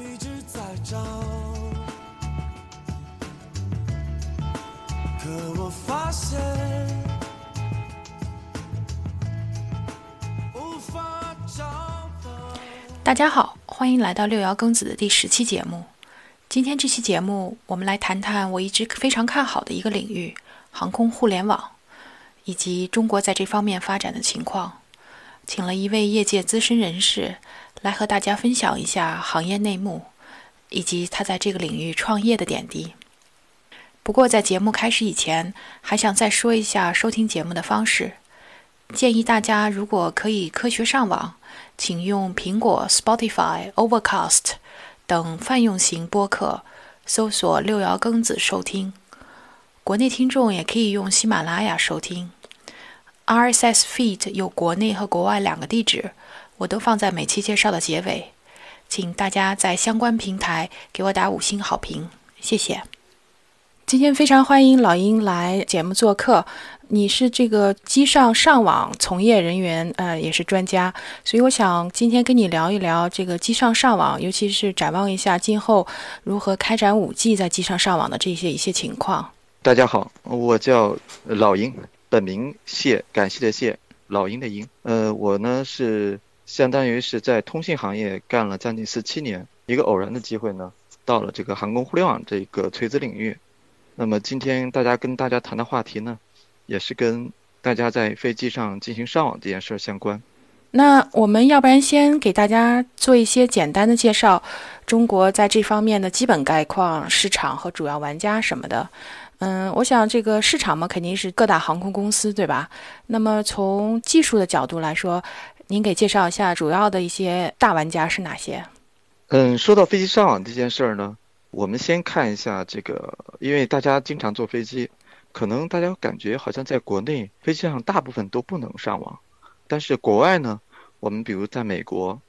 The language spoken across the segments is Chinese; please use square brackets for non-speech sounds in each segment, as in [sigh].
一直在找，可我发现无法找到。大家好，欢迎来到六爻庚子的第十期节目。今天这期节目，我们来谈谈我一直非常看好的一个领域——航空互联网，以及中国在这方面发展的情况。请了一位业界资深人士来和大家分享一下行业内幕，以及他在这个领域创业的点滴。不过，在节目开始以前，还想再说一下收听节目的方式。建议大家，如果可以科学上网，请用苹果、Spotify、Overcast 等泛用型播客搜索“六爻庚子”收听。国内听众也可以用喜马拉雅收听。RSS feed 有国内和国外两个地址，我都放在每期介绍的结尾，请大家在相关平台给我打五星好评，谢谢。今天非常欢迎老鹰来节目做客，你是这个机上上网从业人员，呃，也是专家，所以我想今天跟你聊一聊这个机上上网，尤其是展望一下今后如何开展五 G 在机上上网的这些一些情况。大家好，我叫老鹰。本名谢，感谢的谢，老鹰的鹰。呃，我呢是相当于是在通信行业干了将近十七年，一个偶然的机会呢，到了这个航空互联网这个垂直领域。那么今天大家跟大家谈的话题呢，也是跟大家在飞机上进行上网这件事儿相关。那我们要不然先给大家做一些简单的介绍，中国在这方面的基本概况、市场和主要玩家什么的。嗯，我想这个市场嘛，肯定是各大航空公司，对吧？那么从技术的角度来说，您给介绍一下主要的一些大玩家是哪些？嗯，说到飞机上网这件事儿呢，我们先看一下这个，因为大家经常坐飞机，可能大家感觉好像在国内飞机上大部分都不能上网，但是国外呢，我们比如在美国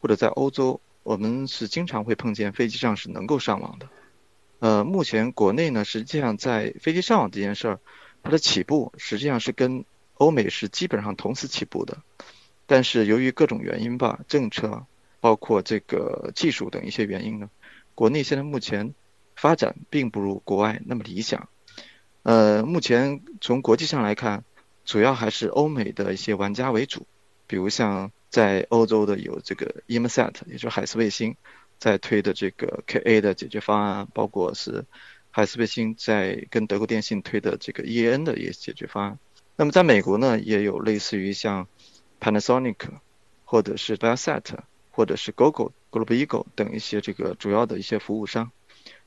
或者在欧洲，我们是经常会碰见飞机上是能够上网的。呃，目前国内呢，实际上在飞机上网这件事儿，它的起步实际上是跟欧美是基本上同时起步的，但是由于各种原因吧，政策包括这个技术等一些原因呢，国内现在目前发展并不如国外那么理想。呃，目前从国际上来看，主要还是欧美的一些玩家为主，比如像在欧洲的有这个 Imsat，也就是海思卫星。在推的这个 KA 的解决方案，包括是海思卫星在跟德国电信推的这个 En 的一些解决方案。那么在美国呢，也有类似于像 Panasonic 或者是 Viasat 或者是 Google、Global Eagle 等一些这个主要的一些服务商。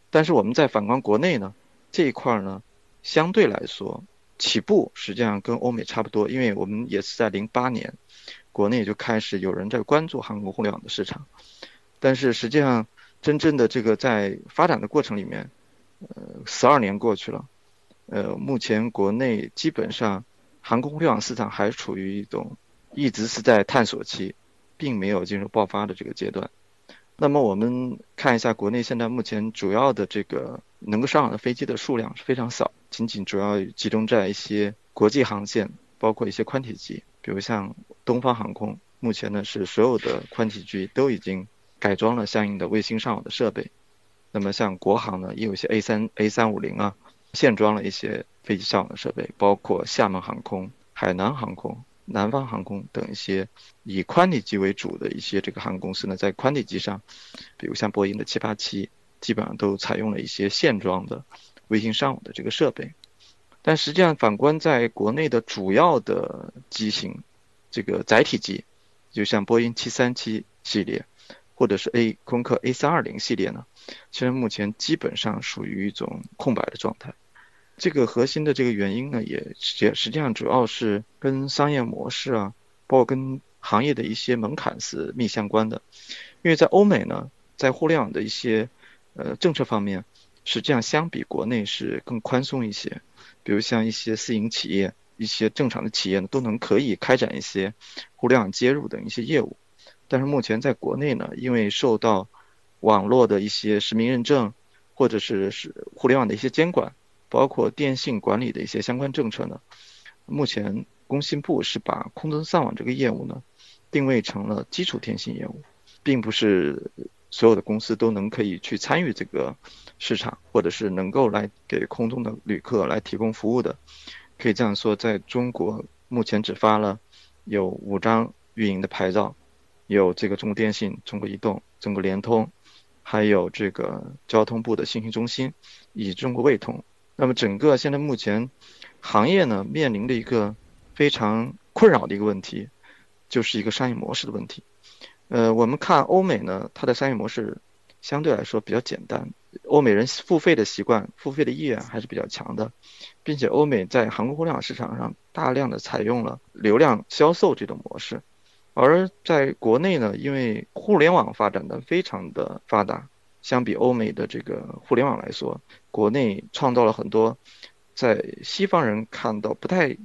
但是我们在反观国内呢，这一块呢，相对来说起步实际上跟欧美差不多，因为我们也是在零八年，国内就开始有人在关注航空互联网的市场。但是实际上，真正的这个在发展的过程里面，呃，十二年过去了，呃，目前国内基本上航空互联网市场还处于一种一直是在探索期，并没有进入爆发的这个阶段。那么我们看一下国内现在目前主要的这个能够上网的飞机的数量是非常少，仅仅主要集中在一些国际航线，包括一些宽体机，比如像东方航空，目前呢是所有的宽体机都已经。改装了相应的卫星上网的设备，那么像国航呢，也有一些 A 三 A 三五零啊，现装了一些飞机上网的设备，包括厦门航空、海南航空、南方航空等一些以宽体机为主的一些这个航空公司呢，在宽体机上，比如像波音的七八七，基本上都采用了一些现装的卫星上网的这个设备。但实际上，反观在国内的主要的机型，这个载体机，就像波音七三七系列。或者是 A 空客 A 三二零系列呢，其实目前基本上属于一种空白的状态。这个核心的这个原因呢，也实实际上主要是跟商业模式啊，包括跟行业的一些门槛是密相关的。因为在欧美呢，在互联网的一些呃政策方面，实际上相比国内是更宽松一些。比如像一些私营企业、一些正常的企业呢，都能可以开展一些互联网接入等一些业务。但是目前在国内呢，因为受到网络的一些实名认证，或者是是互联网的一些监管，包括电信管理的一些相关政策呢，目前工信部是把空中上网这个业务呢定位成了基础电信业务，并不是所有的公司都能可以去参与这个市场，或者是能够来给空中的旅客来提供服务的。可以这样说，在中国目前只发了有五张运营的牌照，有这个中国电信、中国移动、中国联通，还有这个交通部的信息中心，以及中国卫通。那么整个现在目前行业呢面临的一个非常困扰的一个问题，就是一个商业模式的问题。呃，我们看欧美呢，它的商业模式相对来说比较简单，欧美人付费的习惯、付费的意愿还是比较强的。并且欧美在航空互联网市场上大量的采用了流量销售这种模式，而在国内呢，因为互联网发展的非常的发达，相比欧美的这个互联网来说，国内创造了很多在西方人看到不太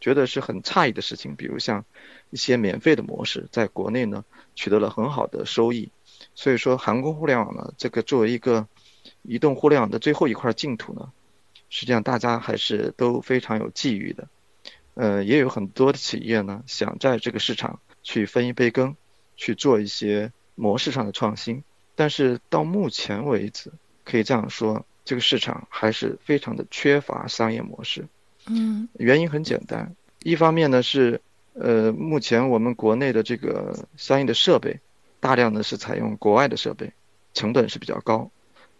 觉得是很诧异的事情，比如像一些免费的模式，在国内呢取得了很好的收益。所以说，韩国互联网呢，这个作为一个移动互联网的最后一块净土呢。实际上，大家还是都非常有觊觎的，呃，也有很多的企业呢，想在这个市场去分一杯羹，去做一些模式上的创新。但是到目前为止，可以这样说，这个市场还是非常的缺乏商业模式。嗯，原因很简单，一方面呢是，呃，目前我们国内的这个相应的设备，大量的是采用国外的设备，成本是比较高。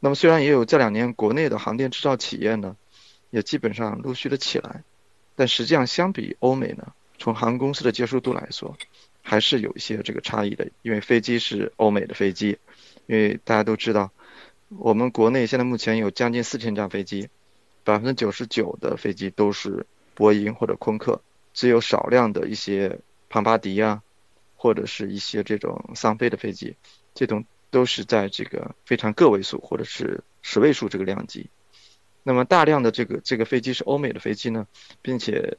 那么虽然也有这两年国内的航电制造企业呢。也基本上陆续的起来，但实际上相比欧美呢，从航空公司的接受度来说，还是有一些这个差异的。因为飞机是欧美的飞机，因为大家都知道，我们国内现在目前有将近四千架飞机，百分之九十九的飞机都是波音或者空客，只有少量的一些庞巴迪啊，或者是一些这种商飞的飞机，这种都是在这个非常个位数或者是十位数这个量级。那么大量的这个这个飞机是欧美的飞机呢，并且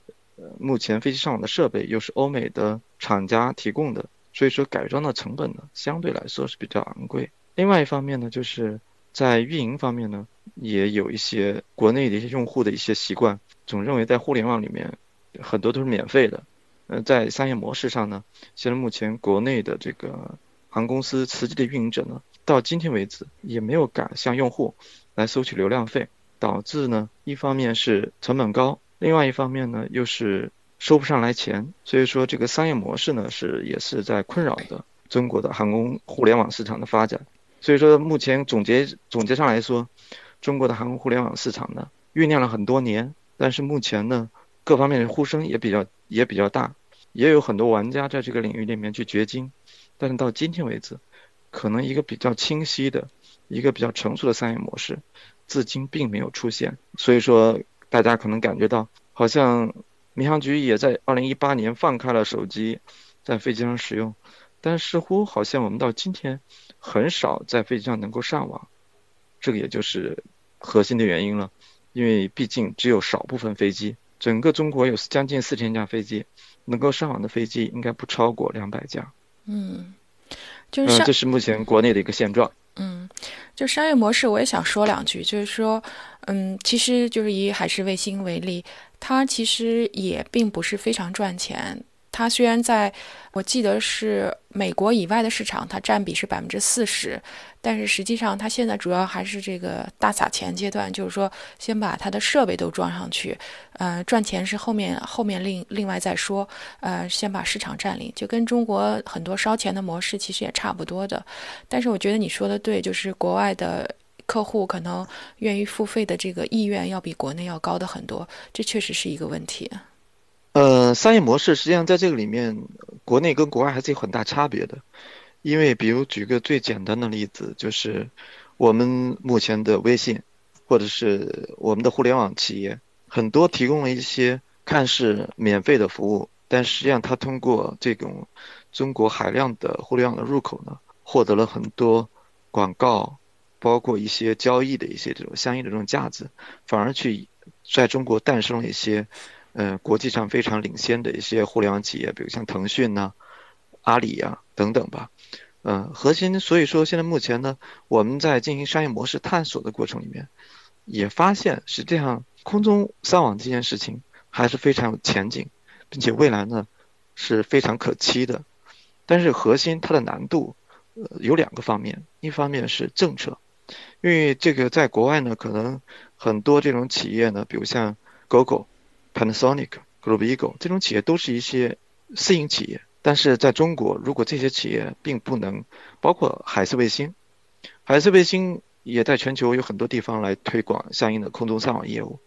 目前飞机上网的设备又是欧美的厂家提供的，所以说改装的成本呢相对来说是比较昂贵。另外一方面呢，就是在运营方面呢，也有一些国内的一些用户的一些习惯，总认为在互联网里面很多都是免费的。呃，在商业模式上呢，现在目前国内的这个航空公司实际的运营者呢，到今天为止也没有敢向用户来收取流量费。导致呢，一方面是成本高，另外一方面呢又是收不上来钱，所以说这个商业模式呢是也是在困扰的中国的航空互联网市场的发展。所以说目前总结总结上来说，中国的航空互联网市场呢酝酿了很多年，但是目前呢各方面的呼声也比较也比较大，也有很多玩家在这个领域里面去掘金，但是到今天为止，可能一个比较清晰的一个比较成熟的商业模式。至今并没有出现，所以说大家可能感觉到，好像民航局也在二零一八年放开了手机在飞机上使用，但似乎好像我们到今天很少在飞机上能够上网，这个也就是核心的原因了，因为毕竟只有少部分飞机，整个中国有将近四千架飞机，能够上网的飞机应该不超过两百架。嗯，就是这是目前国内的一个现状。嗯，就商业模式，我也想说两句，就是说，嗯，其实就是以海事卫星为例，它其实也并不是非常赚钱。它虽然在，我记得是美国以外的市场，它占比是百分之四十，但是实际上它现在主要还是这个大撒钱阶段，就是说先把它的设备都装上去，呃，赚钱是后面后面另另外再说，呃，先把市场占领，就跟中国很多烧钱的模式其实也差不多的。但是我觉得你说的对，就是国外的客户可能愿意付费的这个意愿要比国内要高的很多，这确实是一个问题。呃，商业模式实际上在这个里面，国内跟国外还是有很大差别的。因为，比如举个最简单的例子，就是我们目前的微信，或者是我们的互联网企业，很多提供了一些看似免费的服务，但实际上它通过这种中国海量的互联网的入口呢，获得了很多广告，包括一些交易的一些这种相应的这种价值，反而去在中国诞生了一些。嗯，国际上非常领先的一些互联网企业，比如像腾讯呐、阿里呀等等吧。嗯，核心所以说现在目前呢，我们在进行商业模式探索的过程里面，也发现实际上空中上网这件事情还是非常有前景，并且未来呢是非常可期的。但是核心它的难度呃，有两个方面，一方面是政策，因为这个在国外呢，可能很多这种企业呢，比如像 Google、Panasonic、Global Eagle 这种企业都是一些私营企业，但是在中国，如果这些企业并不能，包括海思卫星，海思卫星也在全球有很多地方来推广相应的空中上网业务，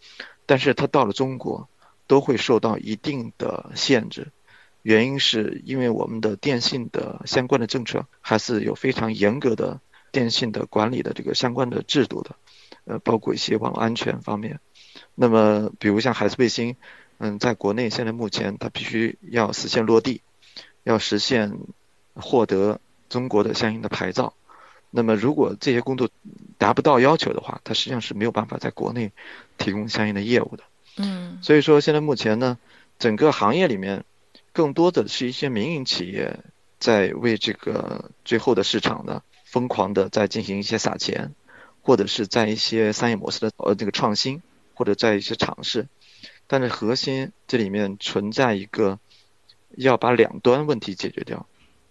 但是它到了中国，都会受到一定的限制。原因是因为我们的电信的相关的政策还是有非常严格的电信的管理的这个相关的制度的，呃，包括一些网络安全方面。那么，比如像海思卫星，嗯，在国内现在目前它必须要实现落地，要实现获得中国的相应的牌照。那么，如果这些工作达不到要求的话，它实际上是没有办法在国内提供相应的业务的。嗯。所以说，现在目前呢，整个行业里面。更多的是一些民营企业在为这个最后的市场呢疯狂的在进行一些撒钱，或者是在一些商业模式的呃这个创新，或者在一些尝试，但是核心这里面存在一个要把两端问题解决掉，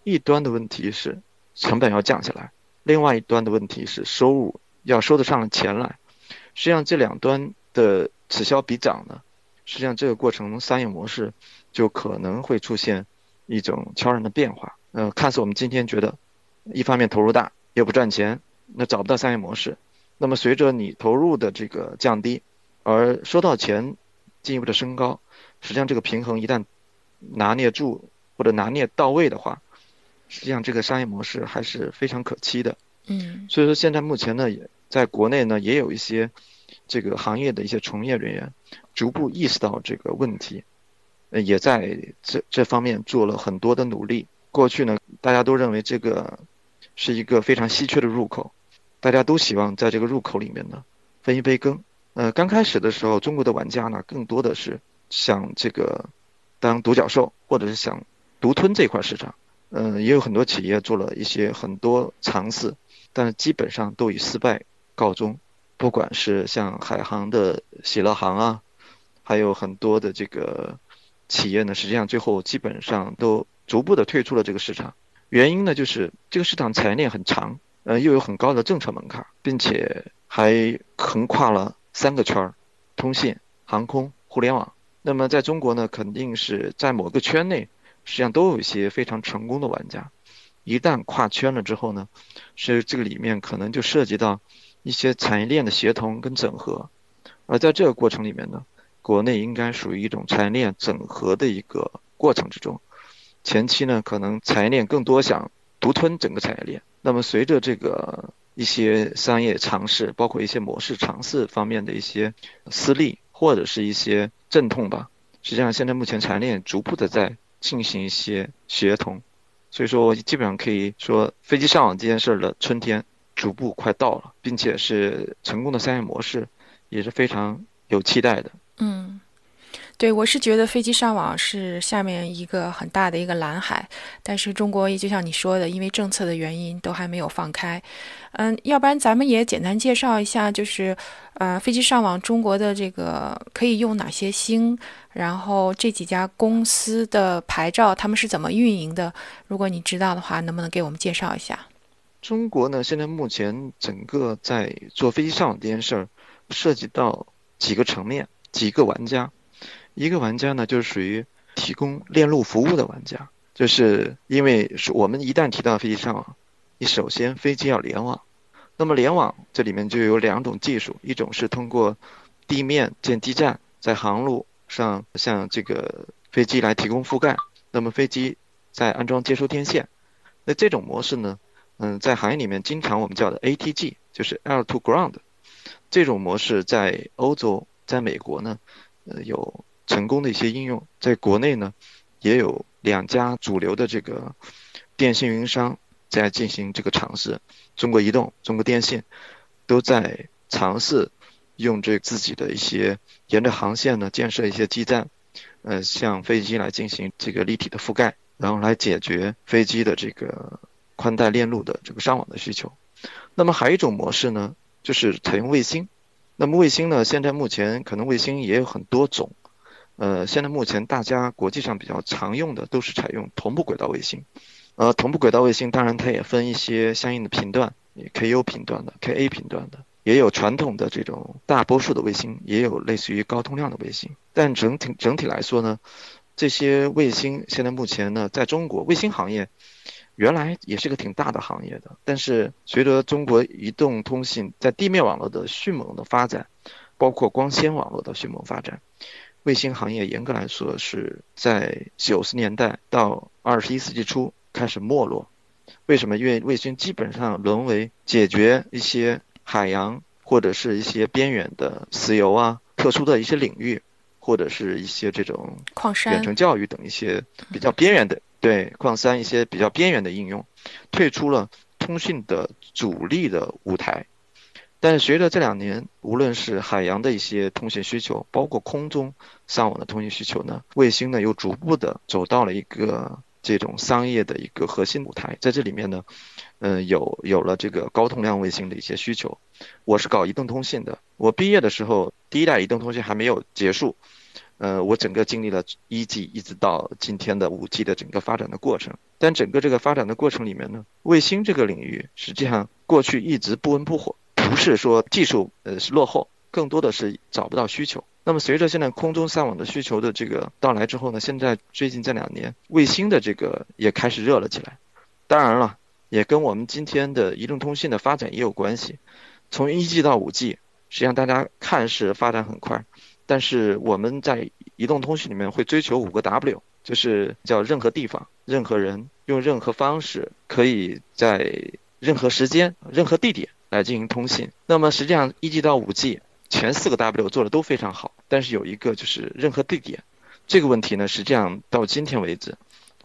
一端的问题是成本要降下来，另外一端的问题是收入要收得上钱来，实际上这两端的此消彼长呢。实际上，这个过程商业模式就可能会出现一种悄然的变化。呃，看似我们今天觉得，一方面投入大又不赚钱，那找不到商业模式。那么随着你投入的这个降低，而收到钱进一步的升高，实际上这个平衡一旦拿捏住或者拿捏到位的话，实际上这个商业模式还是非常可期的。嗯。所以说，现在目前呢，也在国内呢，也有一些这个行业的一些从业人员。逐步意识到这个问题，呃，也在这这方面做了很多的努力。过去呢，大家都认为这个是一个非常稀缺的入口，大家都希望在这个入口里面呢分一杯羹。呃，刚开始的时候，中国的玩家呢更多的是想这个当独角兽，或者是想独吞这块市场。嗯，也有很多企业做了一些很多尝试，但是基本上都以失败告终。不管是像海航的喜乐航啊。还有很多的这个企业呢，实际上最后基本上都逐步的退出了这个市场。原因呢，就是这个市场产业链很长，呃，又有很高的政策门槛，并且还横跨了三个圈儿：通信、航空、互联网。那么在中国呢，肯定是在某个圈内，实际上都有一些非常成功的玩家。一旦跨圈了之后呢，是这个里面可能就涉及到一些产业链的协同跟整合，而在这个过程里面呢。国内应该属于一种产业链整合的一个过程之中，前期呢可能产业链更多想独吞整个产业链，那么随着这个一些商业尝试，包括一些模式尝试方面的一些私利或者是一些阵痛吧，实际上现在目前产业链逐步的在进行一些协同，所以说基本上可以说飞机上网这件事的春天逐步快到了，并且是成功的商业模式也是非常有期待的。嗯，对，我是觉得飞机上网是下面一个很大的一个蓝海，但是中国也就像你说的，因为政策的原因，都还没有放开。嗯，要不然咱们也简单介绍一下，就是呃，飞机上网中国的这个可以用哪些星，然后这几家公司的牌照他们是怎么运营的？如果你知道的话，能不能给我们介绍一下？中国呢，现在目前整个在做飞机上网这件事儿，涉及到几个层面。几个玩家，一个玩家呢，就是属于提供链路服务的玩家，就是因为是我们一旦提到飞机上网，你首先飞机要联网，那么联网这里面就有两种技术，一种是通过地面建基站，在航路上向这个飞机来提供覆盖，那么飞机再安装接收天线，那这种模式呢，嗯，在行业里面经常我们叫的 ATG，就是 Air to Ground，这种模式在欧洲。在美国呢，呃，有成功的一些应用；在国内呢，也有两家主流的这个电信运营商在进行这个尝试。中国移动、中国电信都在尝试用这自己的一些沿着航线呢建设一些基站，呃，向飞机来进行这个立体的覆盖，然后来解决飞机的这个宽带链路的这个上网的需求。那么还有一种模式呢，就是采用卫星。那么卫星呢？现在目前可能卫星也有很多种，呃，现在目前大家国际上比较常用的都是采用同步轨道卫星，呃，同步轨道卫星当然它也分一些相应的频段，KU 频段的、KA 频段的，也有传统的这种大波数的卫星，也有类似于高通量的卫星。但整体整体来说呢，这些卫星现在目前呢，在中国卫星行业原来也是个挺大的行业的，但是随着中国移动通信在地面网络的迅猛的发展，包括光纤网络的迅猛发展。卫星行业严格来说是在九十年代到二十一世纪初开始没落。为什么？因为卫星基本上沦为解决一些海洋或者是一些边远的石油啊、特殊的一些领域，或者是一些这种矿山、远程教育等一些比较边缘的对矿山一些比较边缘的应用，退出了通讯的主力的舞台。但是随着这两年，无论是海洋的一些通信需求，包括空中上网的通信需求呢，卫星呢又逐步的走到了一个这种商业的一个核心舞台。在这里面呢，嗯，有有了这个高通量卫星的一些需求。我是搞移动通信的，我毕业的时候，第一代移动通信还没有结束，呃，我整个经历了一 G 一直到今天的五 G 的整个发展的过程。但整个这个发展的过程里面呢，卫星这个领域实际上过去一直不温不火。不是说技术呃是落后，更多的是找不到需求。那么随着现在空中上网的需求的这个到来之后呢，现在最近这两年卫星的这个也开始热了起来。当然了，也跟我们今天的移动通信的发展也有关系。从一 G 到五 G，实际上大家看是发展很快，但是我们在移动通信里面会追求五个 W，就是叫任何地方、任何人用任何方式，可以在任何时间、任何地点。来进行通信。那么实际上，一 G 到五 G 前四个 W 做的都非常好，但是有一个就是任何地点这个问题呢，实际上到今天为止，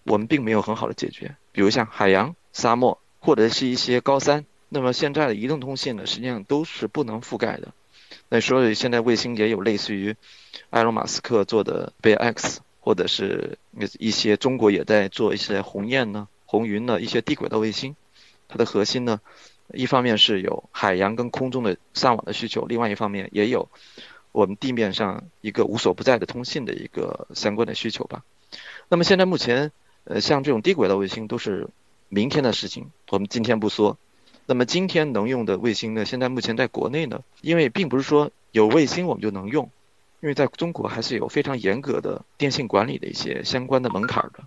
我们并没有很好的解决。比如像海洋、沙漠或者是一些高山，那么现在的移动通信呢，实际上都是不能覆盖的。那所以现在卫星也有类似于埃隆·马斯克做的贝 X，或者是一些中国也在做一些鸿雁呢、红云呢一些低轨道卫星，它的核心呢。一方面是有海洋跟空中的上网的需求，另外一方面也有我们地面上一个无所不在的通信的一个相关的需求吧。那么现在目前，呃，像这种低轨道卫星都是明天的事情，我们今天不说。那么今天能用的卫星呢，现在目前在国内呢，因为并不是说有卫星我们就能用，因为在中国还是有非常严格的电信管理的一些相关的门槛的。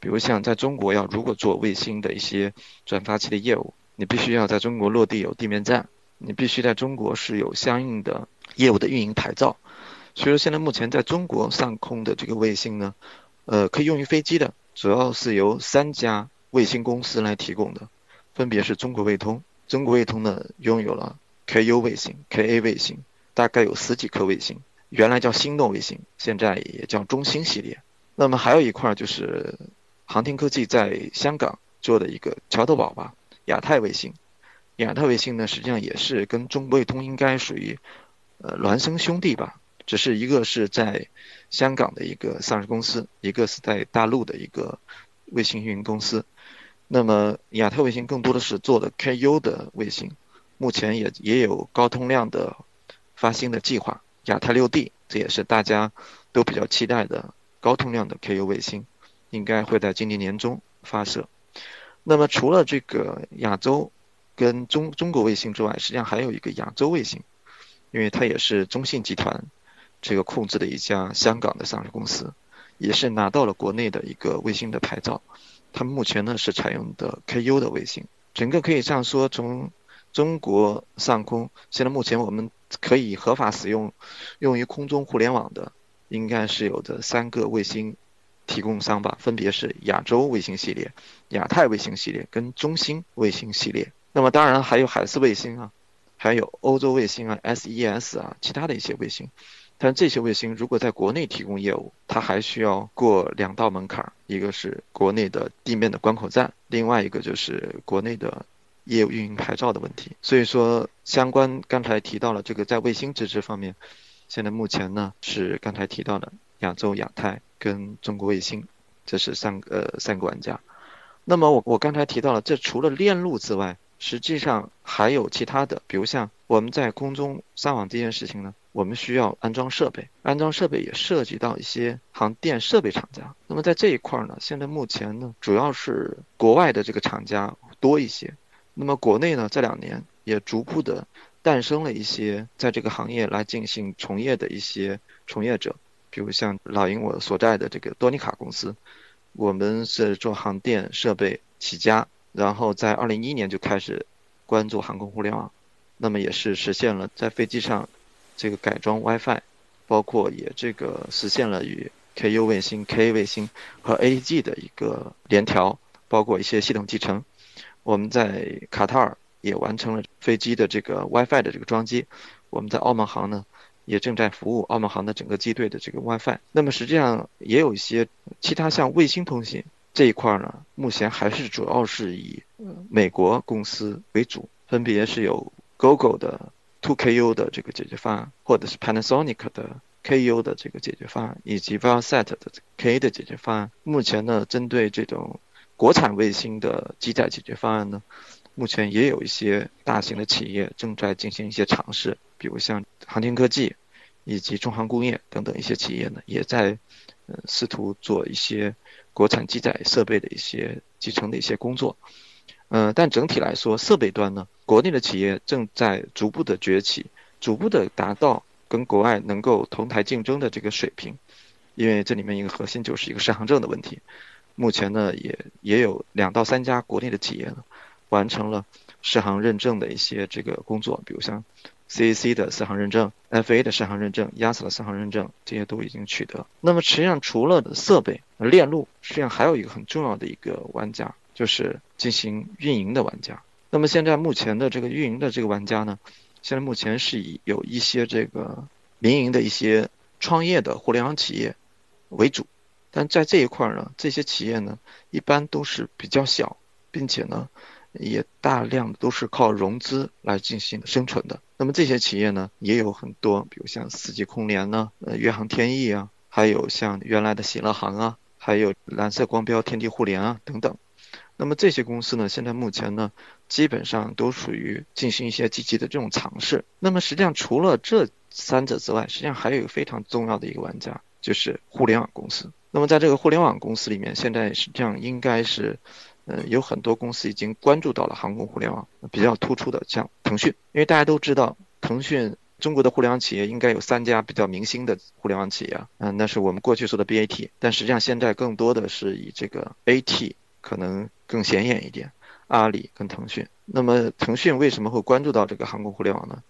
比如像在中国要如果做卫星的一些转发器的业务。你必须要在中国落地有地面站，你必须在中国是有相应的业务的运营牌照。所以说现在目前在中国上空的这个卫星呢，呃，可以用于飞机的，主要是由三家卫星公司来提供的，分别是中国卫通。中国卫通呢拥有了 KU 卫星、KA 卫星，大概有十几颗卫星，原来叫星动卫星，现在也叫中星系列。那么还有一块就是航天科技在香港做的一个桥头堡吧。亚太卫星，亚太卫星呢，实际上也是跟中国卫通应该属于呃孪生兄弟吧，只是一个是在香港的一个上市公司，一个是在大陆的一个卫星运营公司。那么亚太卫星更多的是做的 KU 的卫星，目前也也有高通量的发星的计划。亚太六 D 这也是大家都比较期待的高通量的 KU 卫星，应该会在今年年中发射。那么除了这个亚洲跟中中国卫星之外，实际上还有一个亚洲卫星，因为它也是中信集团这个控制的一家香港的上市公司，也是拿到了国内的一个卫星的牌照。他们目前呢是采用的 KU 的卫星，整个可以这样说，从中国上空，现在目前我们可以合法使用用于空中互联网的，应该是有的三个卫星。提供商吧，分别是亚洲卫星系列、亚太卫星系列跟中星卫星系列。那么当然还有海思卫星啊，还有欧洲卫星啊、SES 啊，其他的一些卫星。但这些卫星如果在国内提供业务，它还需要过两道门槛，一个是国内的地面的关口站，另外一个就是国内的业务运营牌照的问题。所以说，相关刚才提到了这个在卫星支持方面，现在目前呢是刚才提到的亚洲、亚太。跟中国卫星，这是三个呃三个玩家。那么我我刚才提到了，这除了链路之外，实际上还有其他的，比如像我们在空中上网这件事情呢，我们需要安装设备，安装设备也涉及到一些航电设备厂家。那么在这一块呢，现在目前呢，主要是国外的这个厂家多一些。那么国内呢，这两年也逐步的诞生了一些在这个行业来进行从业的一些从业者，比如像老鹰我所在的这个多尼卡公司，我们是做航电设备起家。然后在二零一一年就开始关注航空互联网，那么也是实现了在飞机上这个改装 WiFi，包括也这个实现了与 KU 卫星、KA 卫星和 AG 的一个联调，包括一些系统集成。我们在卡塔尔也完成了飞机的这个 WiFi 的这个装机。我们在澳门航呢也正在服务澳门航的整个机队的这个 WiFi。那么实际上也有一些其他像卫星通信。这一块呢，目前还是主要是以美国公司为主，分别是有 Google 的 2KU 的这个解决方案，或者是 Panasonic 的 KU 的这个解决方案，以及 Viasat 的 KA 的解决方案。目前呢，针对这种国产卫星的机载解决方案呢，目前也有一些大型的企业正在进行一些尝试，比如像航天科技，以及中航工业等等一些企业呢，也在呃试图做一些。国产机载设备的一些集成的一些工作，嗯，但整体来说，设备端呢，国内的企业正在逐步的崛起，逐步的达到跟国外能够同台竞争的这个水平。因为这里面一个核心就是一个适航证的问题。目前呢，也也有两到三家国内的企业呢，完成了适航认证的一些这个工作，比如像。CAC 的四行认证，FA 的四行认证，EASA 的四行认证，这些都已经取得。那么实际上，除了设备链路，实际上还有一个很重要的一个玩家，就是进行运营的玩家。那么现在目前的这个运营的这个玩家呢，现在目前是以有一些这个民营的一些创业的互联网企业为主，但在这一块呢，这些企业呢，一般都是比较小，并且呢。也大量都是靠融资来进行生存的。那么这些企业呢，也有很多，比如像四季空联呢，呃，粤航天翼啊，还有像原来的喜乐航啊，还有蓝色光标、天地互联啊等等。那么这些公司呢，现在目前呢，基本上都属于进行一些积极的这种尝试。那么实际上除了这三者之外，实际上还有一个非常重要的一个玩家，就是互联网公司。那么在这个互联网公司里面，现在实际上应该是。嗯，有很多公司已经关注到了航空互联网，比较突出的像腾讯，因为大家都知道，腾讯中国的互联网企业应该有三家比较明星的互联网企业，嗯，那是我们过去说的 BAT，但实际上现在更多的是以这个 AT 可能更显眼一点，阿里跟腾讯。那么腾讯为什么会关注到这个航空互联网呢？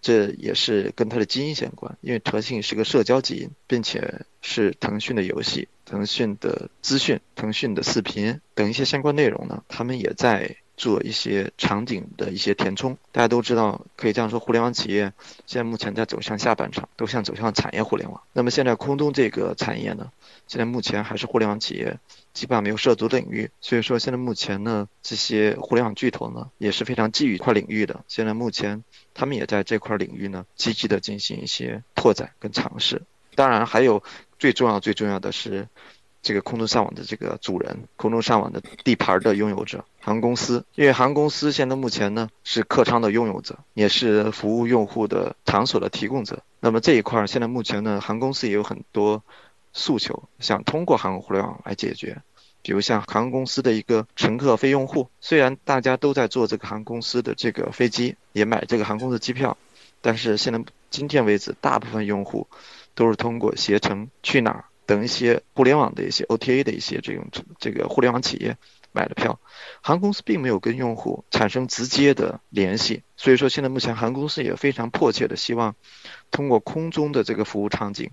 这也是跟它的基因相关，因为腾讯是个社交基因，并且是腾讯的游戏、腾讯的资讯、腾讯的视频等一些相关内容呢，他们也在。做一些场景的一些填充，大家都知道，可以这样说，互联网企业现在目前在走向下半场，都向走向产业互联网。那么现在空中这个产业呢，[laughs] 现在目前还是互联网企业基本上没有涉足的领域，所以说现在目前呢，这些互联网巨头呢也是非常觊觎这块领域的。现在目前他们也在这块领域呢积极的进行一些拓展跟尝试。当然还有最重要最重要的是。这个空中上网的这个主人，空中上网的地盘的拥有者，航空公司。因为航空公司现在目前呢是客舱的拥有者，也是服务用户的场所的提供者。那么这一块儿现在目前呢，航空公司也有很多诉求，想通过航空互联网来解决。比如像航空公司的一个乘客非用户，虽然大家都在坐这个航空公司的这个飞机，也买这个航空的机票，但是现在今天为止，大部分用户都是通过携程、去哪儿。等一些互联网的一些 OTA 的一些这种这个互联网企业买的票，航空公司并没有跟用户产生直接的联系，所以说现在目前航空公司也非常迫切的希望通过空中的这个服务场景，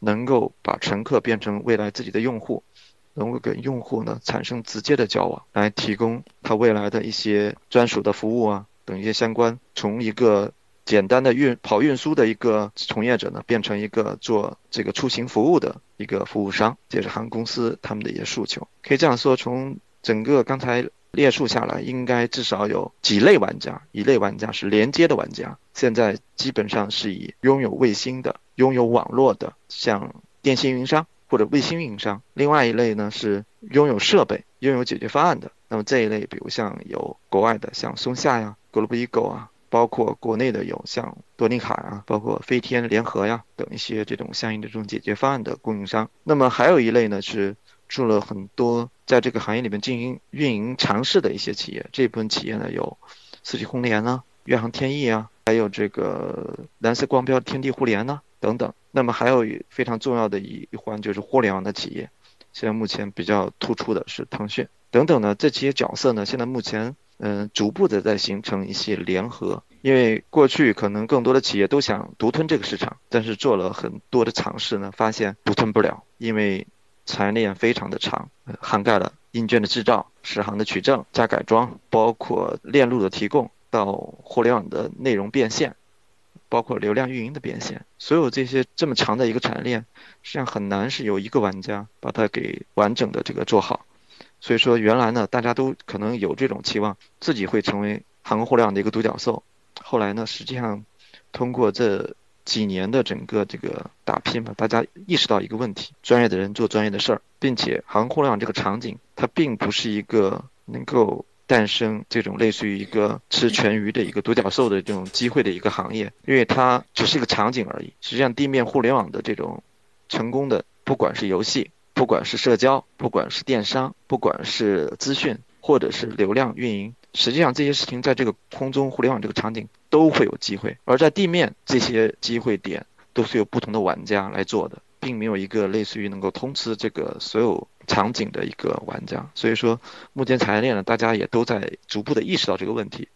能够把乘客变成未来自己的用户，能够跟用户呢产生直接的交往，来提供他未来的一些专属的服务啊等一些相关，从一个。简单的运跑运输的一个从业者呢，变成一个做这个出行服务的一个服务商，这是航空公司他们的一些诉求。可以这样说，从整个刚才列述下来，应该至少有几类玩家。一类玩家是连接的玩家，现在基本上是以拥有卫星的、拥有网络的，像电信运营商或者卫星运营商。另外一类呢是拥有设备。拥有解决方案的。那么这一类，比如像有国外的，像松下呀、Global Eagle 啊，包括国内的有像多尼卡啊，包括飞天联合呀等一些这种相应的这种解决方案的供应商。那么还有一类呢，是做了很多在这个行业里面进行运营尝试的一些企业。这部分企业呢，有四季红联啊、远航天翼啊，还有这个蓝色光标天地互联呢等等。那么还有非常重要的一一环就是互联网的企业。现在目前比较突出的是腾讯等等呢，这些角色呢，现在目前嗯逐步的在形成一些联合，因为过去可能更多的企业都想独吞这个市场，但是做了很多的尝试呢，发现独吞不了，因为产业链非常的长，涵盖了硬件的制造、适航的取证、加改装，包括链路的提供到互联网的内容变现。包括流量运营的变现，所有这些这么长的一个产业链，实际上很难是有一个玩家把它给完整的这个做好。所以说，原来呢，大家都可能有这种期望，自己会成为航空互联网的一个独角兽。后来呢，实际上通过这几年的整个这个打拼吧，大家意识到一个问题：专业的人做专业的事儿，并且航空互联网这个场景，它并不是一个能够。诞生这种类似于一个吃全鱼的一个独角兽的这种机会的一个行业，因为它只是一个场景而已。实际上，地面互联网的这种成功的，不管是游戏，不管是社交，不管是电商，不管是资讯，或者是流量运营，实际上这些事情在这个空中互联网这个场景都会有机会。而在地面这些机会点都是由不同的玩家来做的，并没有一个类似于能够通吃这个所有。场景的一个玩家，所以说目前产业链呢，大家也都在逐步的意识到这个问题，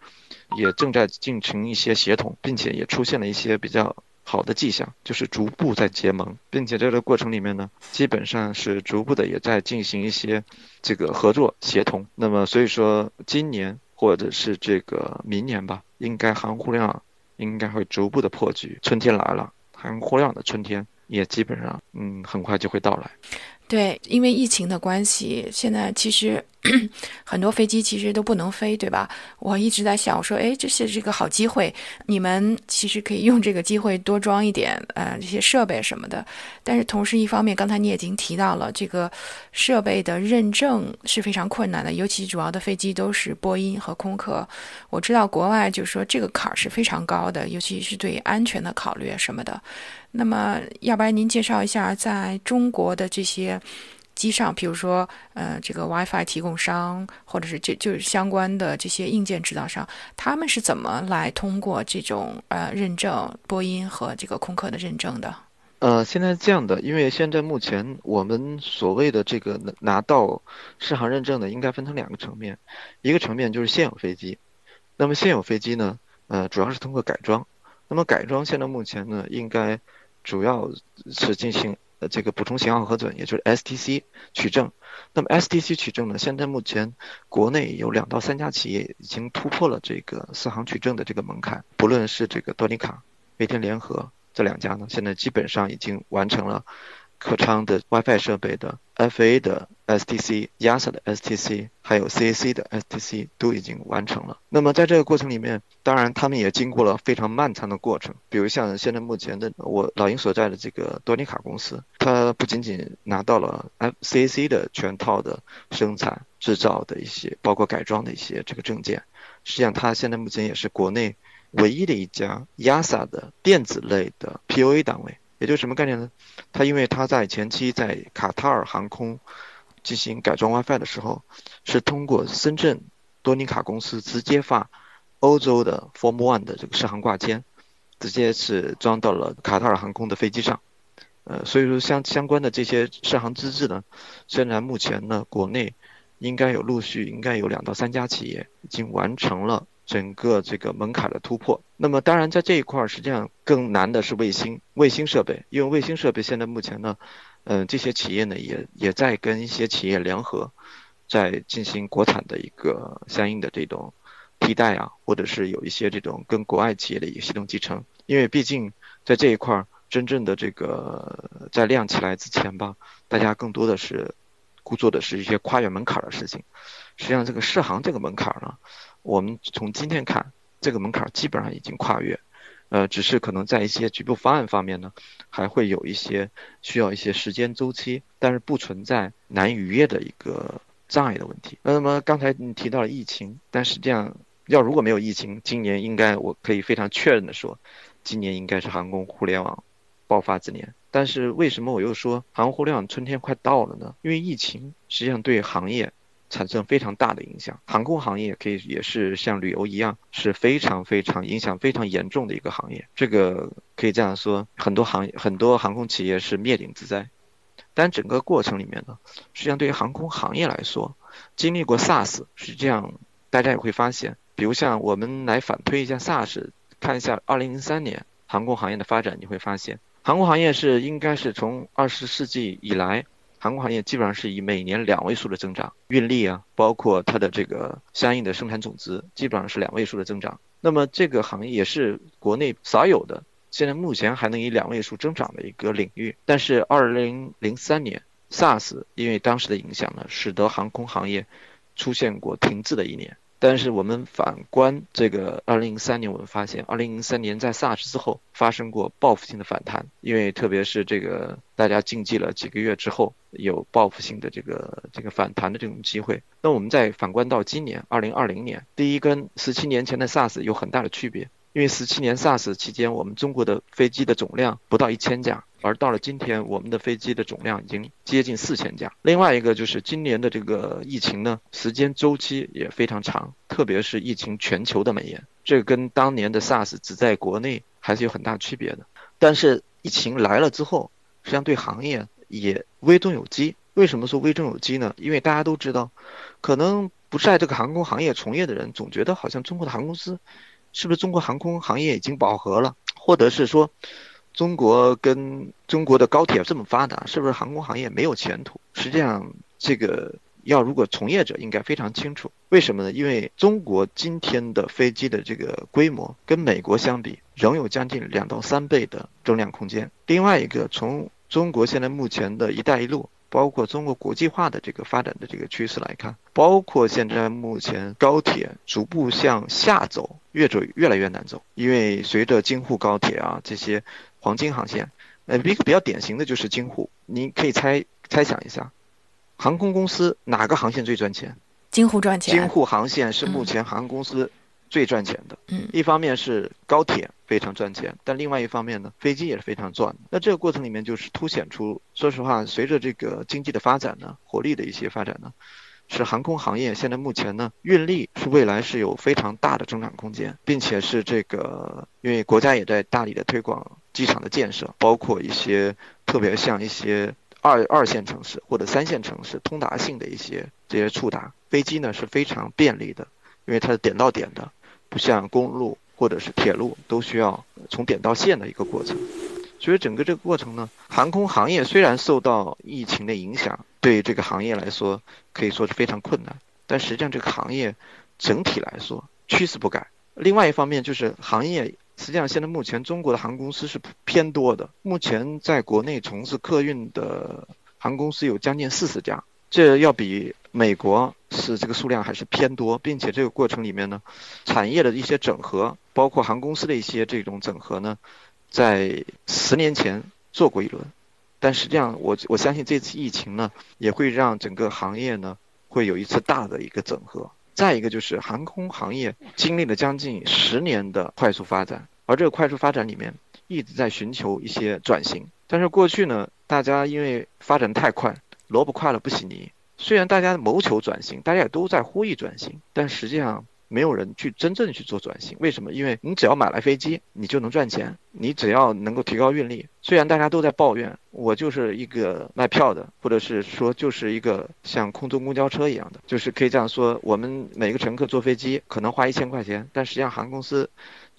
也正在进行一些协同，并且也出现了一些比较好的迹象，就是逐步在结盟，并且在这个过程里面呢，基本上是逐步的也在进行一些这个合作协同。那么所以说今年或者是这个明年吧，应该航空互联网应该会逐步的破局，春天来了，航空互联网的春天也基本上嗯很快就会到来。对，因为疫情的关系，现在其实 [clears throat] 很多飞机其实都不能飞，对吧？我一直在想，我说，哎，这是这个好机会，你们其实可以用这个机会多装一点，呃，这些设备什么的。但是同时，一方面，刚才你已经提到了，这个设备的认证是非常困难的，尤其主要的飞机都是波音和空客。我知道国外就是说这个坎儿是非常高的，尤其是对安全的考虑什么的。那么，要不然您介绍一下，在中国的这些机上，比如说，呃，这个 WiFi 提供商，或者是这就是相关的这些硬件制造商，他们是怎么来通过这种呃认证，波音和这个空客的认证的？呃，现在这样的，因为现在目前我们所谓的这个拿到适航认证的，应该分成两个层面，一个层面就是现有飞机，那么现有飞机呢，呃，主要是通过改装，那么改装现在目前呢，应该。主要是进行呃这个补充型号核准，也就是 STC 取证。那么 STC 取证呢，现在目前国内有两到三家企业已经突破了这个四行取证的这个门槛，不论是这个多尼卡、飞天联合这两家呢，现在基本上已经完成了。客舱的 WiFi 设备的 FA 的 STC、EASA 的 STC，还有 CAC 的 STC 都已经完成了。那么在这个过程里面，当然他们也经过了非常漫长的过程。比如像现在目前的我老鹰所在的这个多尼卡公司，它不仅仅拿到了 FCAC 的全套的生产制造的一些，包括改装的一些这个证件，实际上它现在目前也是国内唯一的一家 EASA 的电子类的 POA 单位。也就是什么概念呢？他因为他在前期在卡塔尔航空进行改装 WiFi 的时候，是通过深圳多尼卡公司直接发欧洲的 Form One 的这个适航挂件，直接是装到了卡塔尔航空的飞机上。呃，所以说相相关的这些适航资质呢，虽然目前呢国内应该有陆续应该有两到三家企业已经完成了。整个这个门槛的突破，那么当然在这一块儿，实际上更难的是卫星卫星设备，因为卫星设备现在目前呢，嗯，这些企业呢也也在跟一些企业联合，在进行国产的一个相应的这种替代啊，或者是有一些这种跟国外企业的一个系统集成，因为毕竟在这一块儿，真正的这个在亮起来之前吧，大家更多的是顾做的是一些跨越门槛的事情，实际上这个适航这个门槛呢。我们从今天看，这个门槛基本上已经跨越，呃，只是可能在一些局部方案方面呢，还会有一些需要一些时间周期，但是不存在难逾越的一个障碍的问题。那么刚才你提到了疫情，但实际上要如果没有疫情，今年应该我可以非常确认的说，今年应该是航空互联网爆发之年。但是为什么我又说航空互联网春天快到了呢？因为疫情实际上对行业产生非常大的影响，航空行业可以也是像旅游一样，是非常非常影响非常严重的一个行业。这个可以这样说，很多行业很多航空企业是灭顶之灾。但整个过程里面呢，实际上对于航空行业来说，经历过 SARS，实际上大家也会发现，比如像我们来反推一下 SARS，看一下2003年航空行业的发展，你会发现。航空行业是应该是从二十世纪以来，航空行业基本上是以每年两位数的增长，运力啊，包括它的这个相应的生产总值，基本上是两位数的增长。那么这个行业也是国内少有的，现在目前还能以两位数增长的一个领域。但是二零零三年 SARS 因为当时的影响呢，使得航空行业出现过停滞的一年。但是我们反观这个2003年，我们发现2003年在 SARS 之后发生过报复性的反弹，因为特别是这个大家经济了几个月之后，有报复性的这个这个反弹的这种机会。那我们再反观到今年2020年，第一跟17年前的 SARS 有很大的区别。因为十七年 SARS 期间，我们中国的飞机的总量不到一千架，而到了今天，我们的飞机的总量已经接近四千架。另外一个就是今年的这个疫情呢，时间周期也非常长，特别是疫情全球的蔓延，这跟当年的 SARS 只在国内还是有很大区别的。但是疫情来了之后，实际上对行业也危中有机。为什么说危中有机呢？因为大家都知道，可能不在这个航空行业从业的人，总觉得好像中国的航空公司。是不是中国航空行业已经饱和了，或者是说，中国跟中国的高铁这么发达，是不是航空行业没有前途？实际上，这个要如果从业者应该非常清楚，为什么呢？因为中国今天的飞机的这个规模跟美国相比，仍有将近两到三倍的增量空间。另外一个，从中国现在目前的一带一路。包括中国国际化的这个发展的这个趋势来看，包括现在目前高铁逐步向下走，越走越来越难走，因为随着京沪高铁啊这些黄金航线，呃，一个比较典型的就是京沪，你可以猜猜想一下，航空公司哪个航线最赚钱？京沪赚钱。京沪航线是目前航空公司。最赚钱的，嗯，一方面是高铁非常赚钱，但另外一方面呢，飞机也是非常赚。那这个过程里面就是凸显出，说实话，随着这个经济的发展呢，活力的一些发展呢，是航空行业现在目前呢，运力是未来是有非常大的增长空间，并且是这个，因为国家也在大力的推广机场的建设，包括一些特别像一些二二线城市或者三线城市通达性的一些这些触达，飞机呢是非常便利的，因为它是点到点的。不像公路或者是铁路都需要从点到线的一个过程，所以整个这个过程呢，航空行业虽然受到疫情的影响，对这个行业来说可以说是非常困难，但实际上这个行业整体来说趋势不改。另外一方面就是行业实际上现在目前中国的航空公司是偏多的，目前在国内从事客运的航空公司有将近四十家，这要比美国。是这个数量还是偏多，并且这个过程里面呢，产业的一些整合，包括航空公司的一些这种整合呢，在十年前做过一轮，但实际上我我相信这次疫情呢，也会让整个行业呢会有一次大的一个整合。再一个就是航空行业经历了将近十年的快速发展，而这个快速发展里面一直在寻求一些转型，但是过去呢，大家因为发展太快，萝卜快了不洗泥。虽然大家谋求转型，大家也都在呼吁转型，但实际上没有人去真正去做转型。为什么？因为你只要买来飞机，你就能赚钱；你只要能够提高运力。虽然大家都在抱怨，我就是一个卖票的，或者是说就是一个像空中公交车一样的，就是可以这样说：我们每个乘客坐飞机可能花一千块钱，但实际上航空公司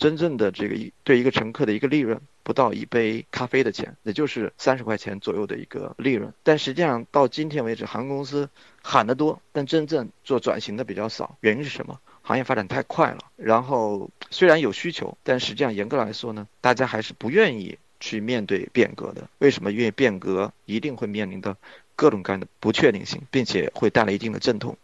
真正的这个一对一个乘客的一个利润。不到一杯咖啡的钱，也就是三十块钱左右的一个利润。但实际上到今天为止，航空公司喊得多，但真正做转型的比较少。原因是什么？行业发展太快了。然后虽然有需求，但实际上严格来说呢，大家还是不愿意去面对变革的。为什么？因为变革一定会面临的各种各样的不确定性，并且会带来一定的阵痛。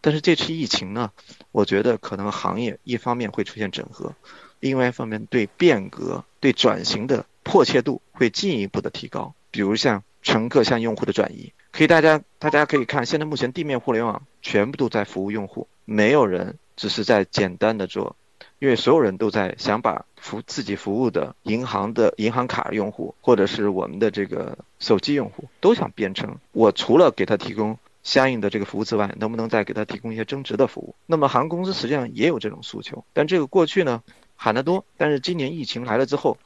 但是这次疫情呢，我觉得可能行业一方面会出现整合。另外一方面，对变革、对转型的迫切度会进一步的提高。比如像乘客向用户的转移，可以大家大家可以看，现在目前地面互联网全部都在服务用户，没有人只是在简单的做，因为所有人都在想把服自己服务的银行的银行卡用户，或者是我们的这个手机用户，都想变成我除了给他提供相应的这个服务之外，能不能再给他提供一些增值的服务？那么航空公司实际上也有这种诉求，但这个过去呢喊得多，但是今年疫情来了之后。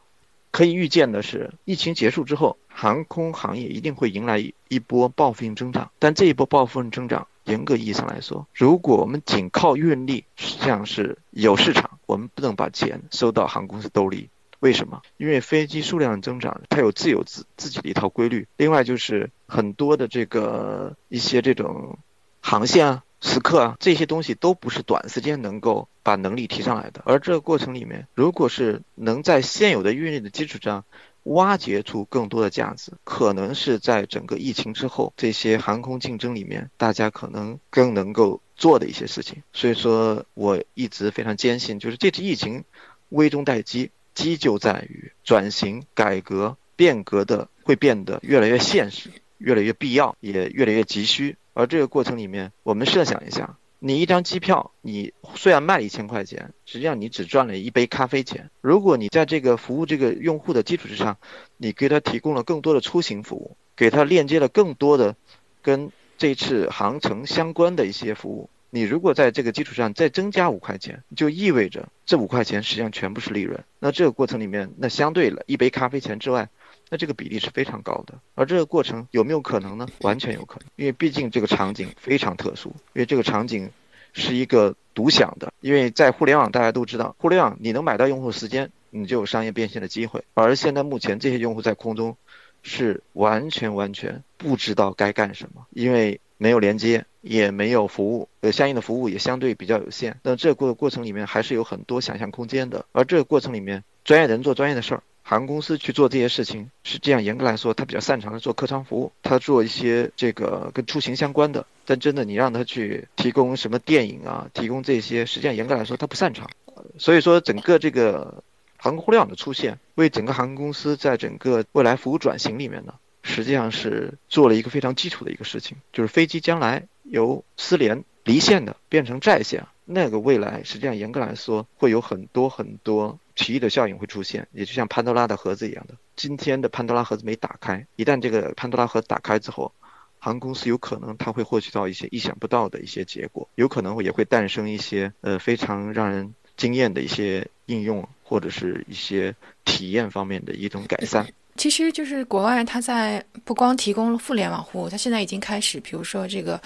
可以预见的是，疫情结束之后，航空行业一定会迎来一波报复性增长。但这一波报复性增长，严格意义上来说，如果我们仅靠运力，实际上是有市场，我们不能把钱收到航空公司兜里。为什么？因为飞机数量增长，它有自有自自己的一套规律。另外就是很多的这个一些这种航线啊。时刻啊，这些东西都不是短时间能够把能力提上来的。而这个过程里面，如果是能在现有的运力的基础上挖掘出更多的价值，可能是在整个疫情之后这些航空竞争里面，大家可能更能够做的一些事情。所以说，我一直非常坚信，就是这次疫情危中带机，机就在于转型、改革、变革的会变得越来越现实，越来越必要，也越来越急需。而这个过程里面，我们设想一下，你一张机票，你虽然卖了一千块钱，实际上你只赚了一杯咖啡钱。如果你在这个服务这个用户的基础之上，你给他提供了更多的出行服务，给他链接了更多的跟这次航程相关的一些服务，你如果在这个基础上再增加五块钱，就意味着这五块钱实际上全部是利润。那这个过程里面，那相对了一杯咖啡钱之外。那这个比例是非常高的，而这个过程有没有可能呢？完全有可能，因为毕竟这个场景非常特殊，因为这个场景是一个独享的。因为在互联网，大家都知道，互联网你能买到用户时间，你就有商业变现的机会。而现在目前这些用户在空中是完全完全不知道该干什么，因为没有连接，也没有服务，呃，相应的服务也相对比较有限。那这个过过程里面还是有很多想象空间的。而这个过程里面，专业人做专业的事儿。航空公司去做这些事情，是这样。严格来说，他比较擅长的做客舱服务，他做一些这个跟出行相关的。但真的，你让他去提供什么电影啊，提供这些，实际上严格来说，他不擅长。所以说，整个这个航空互联网的出现，为整个航空公司在整个未来服务转型里面呢，实际上是做了一个非常基础的一个事情，就是飞机将来由失联离线的变成在线，那个未来实际上严格来说会有很多很多。奇异的效应会出现，也就像潘多拉的盒子一样的。今天的潘多拉盒子没打开，一旦这个潘多拉盒打开之后，航空公司有可能它会获取到一些意想不到的一些结果，有可能也会诞生一些呃非常让人惊艳的一些应用或者是一些体验方面的一种改善。其实就是国外，它在不光提供了互联网服务，它现在已经开始，比如说这个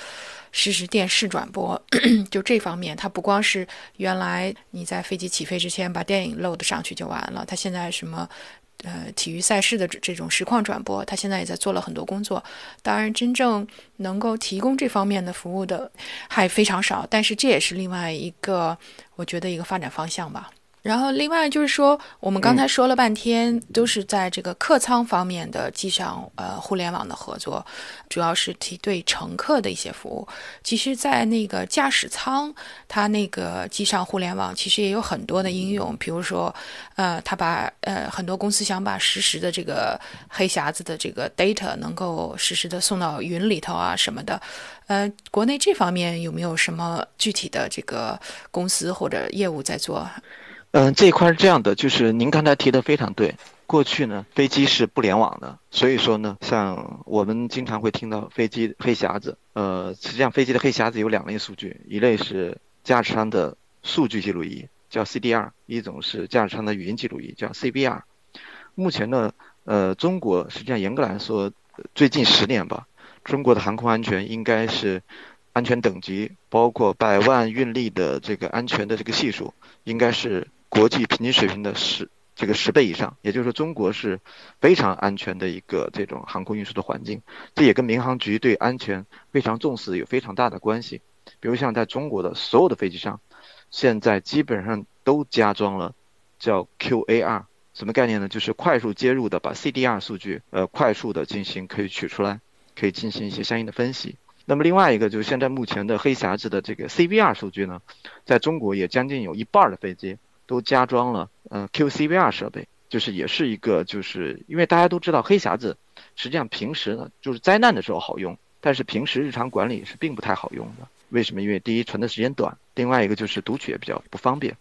实时电视转播，[coughs] 就这方面，它不光是原来你在飞机起飞之前把电影 load 上去就完了，它现在什么呃体育赛事的这这种实况转播，它现在也在做了很多工作。当然，真正能够提供这方面的服务的还非常少，但是这也是另外一个我觉得一个发展方向吧。然后，另外就是说，我们刚才说了半天，都是在这个客舱方面的机上呃互联网的合作，主要是提对乘客的一些服务。其实，在那个驾驶舱，它那个机上互联网其实也有很多的应用，比如说，呃，它把呃很多公司想把实时的这个黑匣子的这个 data 能够实时的送到云里头啊什么的。呃，国内这方面有没有什么具体的这个公司或者业务在做？嗯，这一块是这样的，就是您刚才提的非常对。过去呢，飞机是不联网的，所以说呢，像我们经常会听到飞机黑匣子。呃，实际上飞机的黑匣子有两类数据，一类是驾驶舱的数据记录仪，叫 CDR；一种是驾驶舱的语音记录仪，叫 CBR。目前呢，呃，中国实际上严格来说，最近十年吧，中国的航空安全应该是安全等级，包括百万运力的这个安全的这个系数，应该是。国际平均水平的十这个十倍以上，也就是说，中国是非常安全的一个这种航空运输的环境。这也跟民航局对安全非常重视有非常大的关系。比如像在中国的所有的飞机上，现在基本上都加装了叫 QAR，什么概念呢？就是快速接入的，把 CDR 数据呃快速的进行可以取出来，可以进行一些相应的分析。那么另外一个就是现在目前的黑匣子的这个 CVR 数据呢，在中国也将近有一半的飞机。都加装了，嗯，QCVR 设备，就是也是一个，就是因为大家都知道黑匣子，实际上平时呢，就是灾难的时候好用，但是平时日常管理是并不太好用的。为什么？因为第一存的时间短，另外一个就是读取也比较不方便。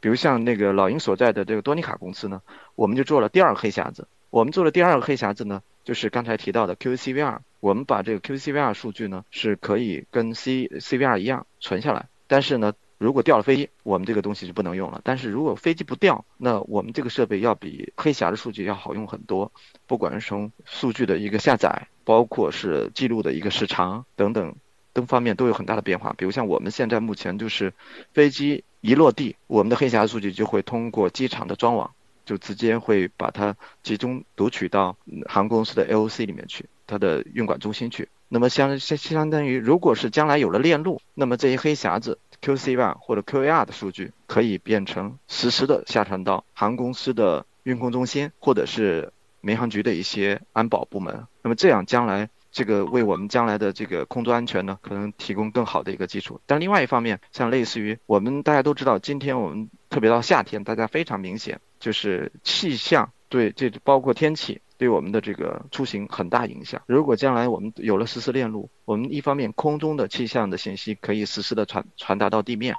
比如像那个老鹰所在的这个多尼卡公司呢，我们就做了第二个黑匣子。我们做的第二个黑匣子呢，就是刚才提到的 QCVR。我们把这个 QCVR 数据呢，是可以跟 C CVR 一样存下来。但是呢，如果掉了飞机，我们这个东西就不能用了。但是如果飞机不掉，那我们这个设备要比黑匣子数据要好用很多。不管是从数据的一个下载，包括是记录的一个时长等等。等方面都有很大的变化，比如像我们现在目前就是飞机一落地，我们的黑匣子数据就会通过机场的装网，就直接会把它集中读取到航空公司的 AOC 里面去，它的运管中心去。那么相相相当于，如果是将来有了链路，那么这些黑匣子 QCR 或者 QAR 的数据可以变成实时的下传到航空公司的运控中心，或者是民航局的一些安保部门。那么这样将来。这个为我们将来的这个空中安全呢，可能提供更好的一个基础。但另外一方面，像类似于我们大家都知道，今天我们特别到夏天，大家非常明显就是气象对这包括天气对我们的这个出行很大影响。如果将来我们有了实时链路，我们一方面空中的气象的信息可以实时的传传达到地面，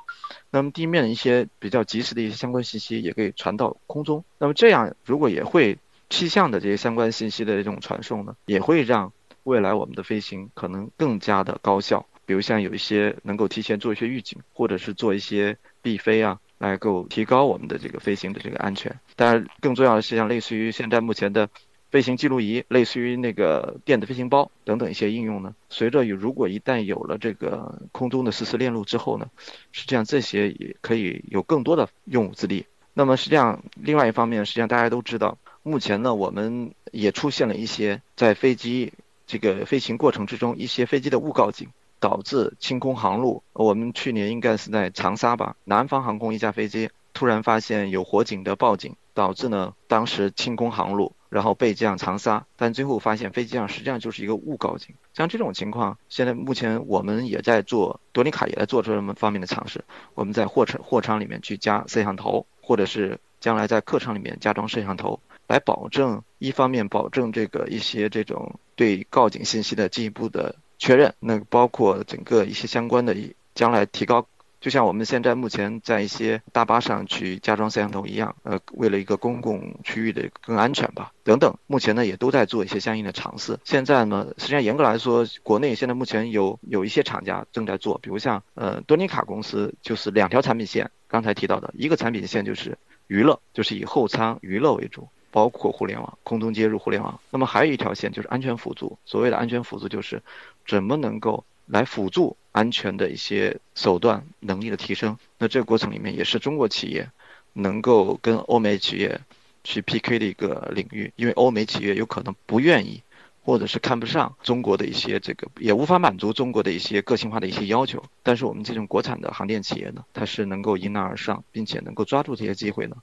那么地面的一些比较及时的一些相关信息也可以传到空中。那么这样如果也会气象的这些相关信息的这种传送呢，也会让。未来我们的飞行可能更加的高效，比如像有一些能够提前做一些预警，或者是做一些避飞啊，来够提高我们的这个飞行的这个安全。当然，更重要的是像类似于现在目前的飞行记录仪，类似于那个电子飞行包等等一些应用呢。随着有如果一旦有了这个空中的实时链路之后呢，实际上这些也可以有更多的用武之地。那么实际上另外一方面，实际上大家都知道，目前呢我们也出现了一些在飞机。这个飞行过程之中，一些飞机的误告警导致清空航路。我们去年应该是在长沙吧，南方航空一架飞机突然发现有火警的报警，导致呢当时清空航路，然后备降长沙。但最后发现飞机上实际上就是一个误告警。像这种情况，现在目前我们也在做多尼卡也在做这么方面的尝试。我们在货车货舱里面去加摄像头，或者是将来在客舱里面加装摄像头。来保证，一方面保证这个一些这种对告警信息的进一步的确认，那包括整个一些相关的将来提高，就像我们现在目前在一些大巴上去加装摄像头一样，呃，为了一个公共区域的更安全吧，等等，目前呢也都在做一些相应的尝试。现在呢，实际上严格来说，国内现在目前有有一些厂家正在做，比如像呃多尼卡公司就是两条产品线，刚才提到的一个产品线就是娱乐，就是以后舱娱乐为主。包括互联网、空中接入互联网，那么还有一条线就是安全辅助。所谓的安全辅助，就是怎么能够来辅助安全的一些手段能力的提升。那这个过程里面也是中国企业能够跟欧美企业去 PK 的一个领域，因为欧美企业有可能不愿意，或者是看不上中国的一些这个，也无法满足中国的一些个性化的一些要求。但是我们这种国产的航电企业呢，它是能够迎难而上，并且能够抓住这些机会呢，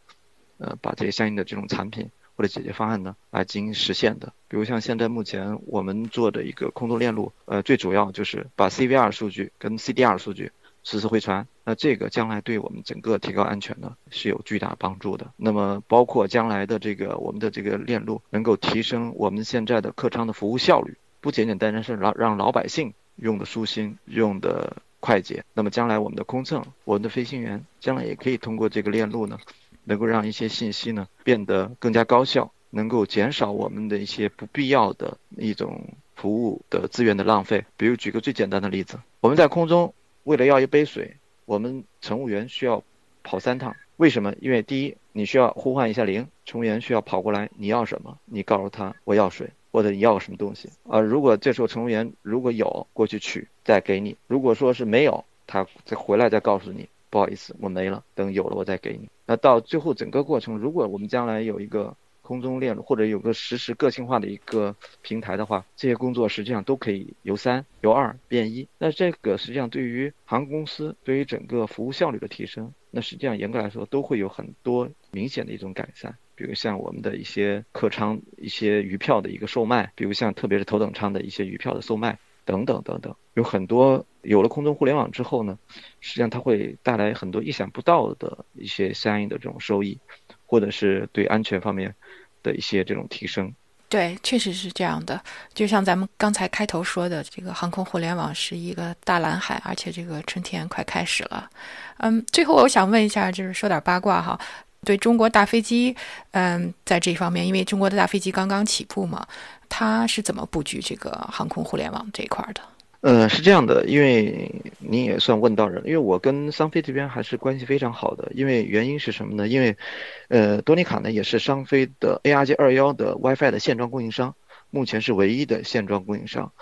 呃，把这些相应的这种产品。或者解决方案呢，来进行实现的。比如像现在目前我们做的一个空中链路，呃，最主要就是把 CVR 数据跟 CDR 数据实时回传。那这个将来对我们整个提高安全呢是有巨大帮助的。那么包括将来的这个我们的这个链路能够提升我们现在的客舱的服务效率，不简简单单是老让老百姓用的舒心、用的快捷。那么将来我们的空乘、我们的飞行员将来也可以通过这个链路呢。能够让一些信息呢变得更加高效，能够减少我们的一些不必要的一种服务的资源的浪费。比如举个最简单的例子，我们在空中为了要一杯水，我们乘务员需要跑三趟。为什么？因为第一，你需要呼唤一下铃，乘务员需要跑过来，你要什么？你告诉他我要水，或者你要什么东西啊？如果这时候乘务员如果有过去取，再给你；如果说是没有，他再回来再告诉你。不好意思，我没了。等有了，我再给你。那到最后整个过程，如果我们将来有一个空中链路，或者有个实时个性化的一个平台的话，这些工作实际上都可以由三由二变一。那这个实际上对于航空公司，对于整个服务效率的提升，那实际上严格来说都会有很多明显的一种改善。比如像我们的一些客舱、一些余票的一个售卖，比如像特别是头等舱的一些余票的售卖。等等等等，有很多有了空中互联网之后呢，实际上它会带来很多意想不到的一些相应的这种收益，或者是对安全方面的一些这种提升。对，确实是这样的。就像咱们刚才开头说的，这个航空互联网是一个大蓝海，而且这个春天快开始了。嗯，最后我想问一下，就是说点八卦哈，对中国大飞机，嗯，在这方面，因为中国的大飞机刚刚起步嘛，它是怎么布局这个航空互联网这一块的？呃，是这样的，因为你也算问到人，因为我跟商飞这边还是关系非常好的，因为原因是什么呢？因为，呃，多尼卡呢也是商飞的 ARJ 二幺的 WiFi 的线装供应商，目前是唯一的线装供应商。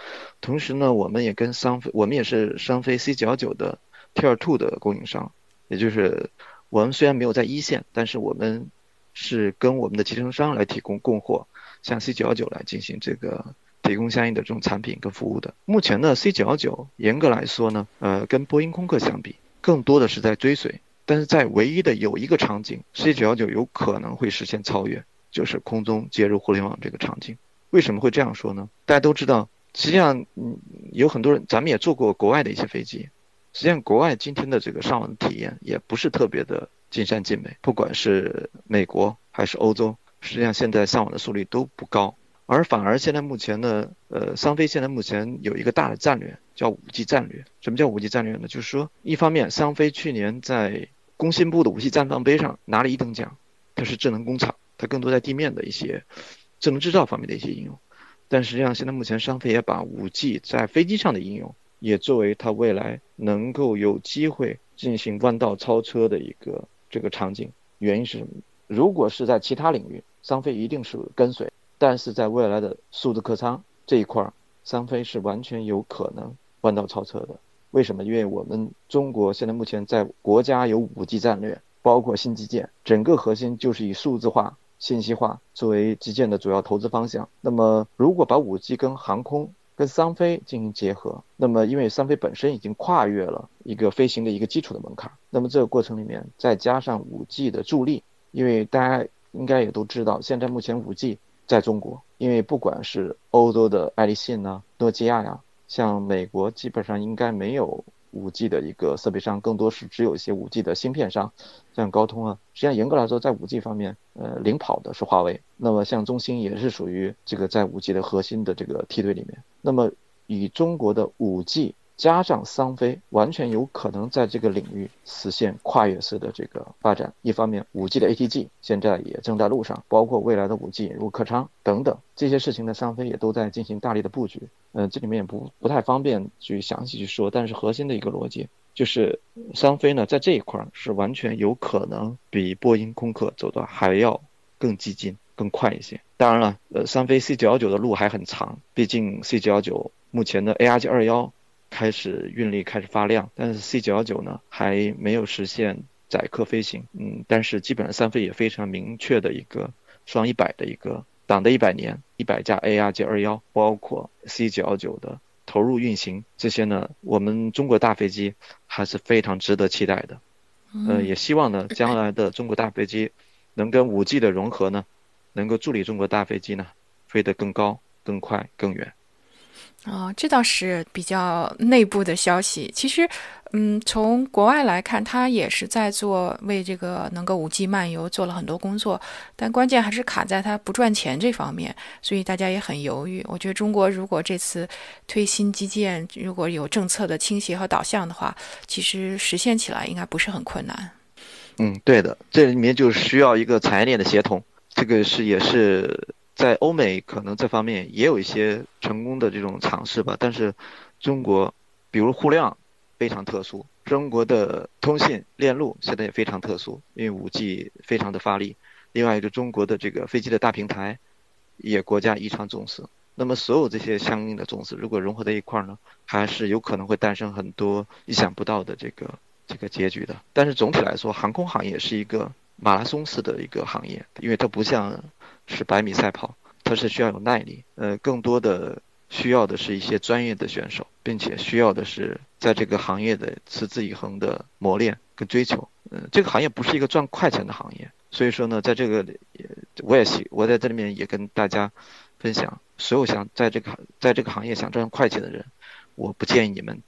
同时呢，我们也跟商飞，我们也是商飞 C 九幺九的 Tier Two 的供应商，也就是我们虽然没有在一线，但是我们是跟我们的集成商来提供供货，向 C 九幺九来进行这个。提供相应的这种产品跟服务的。目前呢，C 九幺九严格来说呢，呃，跟波音空客相比，更多的是在追随。但是在唯一的有一个场景，C 九幺九有可能会实现超越，就是空中接入互联网这个场景。为什么会这样说呢？大家都知道，实际上，嗯，有很多人，咱们也坐过国外的一些飞机。实际上，国外今天的这个上网体验也不是特别的尽善尽美，不管是美国还是欧洲，实际上现在上网的速率都不高。而反而现在目前呢，呃，商飞现在目前有一个大的战略，叫五 G 战略。什么叫五 G 战略呢？就是说，一方面，商飞去年在工信部的五 G 绽放杯上拿了一等奖，它是智能工厂，它更多在地面的一些智能制造方面的一些应用。但实际上，现在目前商飞也把五 G 在飞机上的应用，也作为它未来能够有机会进行弯道超车的一个这个场景。原因是什么？如果是在其他领域，商飞一定是跟随。但是在未来的数字客舱这一块儿，商飞是完全有可能弯道超车的。为什么？因为我们中国现在目前在国家有五 G 战略，包括新基建，整个核心就是以数字化、信息化作为基建的主要投资方向。那么，如果把五 G 跟航空、跟商飞进行结合，那么因为商飞本身已经跨越了一个飞行的一个基础的门槛，那么这个过程里面再加上五 G 的助力，因为大家应该也都知道，现在目前五 G。在中国，因为不管是欧洲的爱立信呢、诺基亚呀，像美国基本上应该没有五 G 的一个设备商，更多是只有一些五 G 的芯片商，像高通啊。实际上严格来说，在五 G 方面，呃，领跑的是华为。那么像中兴也是属于这个在五 G 的核心的这个梯队里面。那么以中国的五 G。加上商飞，完全有可能在这个领域实现跨越式的这个发展。一方面，五 G 的 ATG 现在也正在路上，包括未来的五 G 引入客舱等等这些事情呢，商飞也都在进行大力的布局。嗯，这里面也不不太方便去详细去说，但是核心的一个逻辑就是，商飞呢在这一块是完全有可能比波音、空客走的还要更激进、更快一些。当然了，呃，商飞 C 九幺九的路还很长，毕竟 C 九幺九目前的 ARJ 二幺。开始运力开始发亮，但是 C 九幺九呢还没有实现载客飞行，嗯，但是基本上三飞也非常明确的一个双一百的一个党的一百年，一百架 ARJ 二幺，包括 C 九幺九的投入运行，这些呢，我们中国大飞机还是非常值得期待的，呃，也希望呢 [coughs] 将来的中国大飞机能跟五 G 的融合呢，能够助力中国大飞机呢飞得更高、更快、更远。哦，这倒是比较内部的消息。其实，嗯，从国外来看，他也是在做为这个能够五 G 漫游做了很多工作，但关键还是卡在它不赚钱这方面，所以大家也很犹豫。我觉得中国如果这次推新基建，如果有政策的倾斜和导向的话，其实实现起来应该不是很困难。嗯，对的，这里面就需要一个产业链的协同，这个是也是。在欧美可能这方面也有一些成功的这种尝试吧，但是中国，比如互联网非常特殊，中国的通信链路现在也非常特殊，因为五 G 非常的发力。另外一个中国的这个飞机的大平台，也国家异常重视。那么所有这些相应的重视，如果融合在一块儿呢，还是有可能会诞生很多意想不到的这个这个结局的。但是总体来说，航空行业是一个马拉松式的一个行业，因为它不像。是百米赛跑，它是需要有耐力，呃，更多的需要的是一些专业的选手，并且需要的是在这个行业的持之以恒的磨练跟追求。嗯，这个行业不是一个赚快钱的行业，所以说呢，在这个也我也希我在这里面也跟大家分享，所有想在这个在这个行业想赚快钱的人，我不建议你们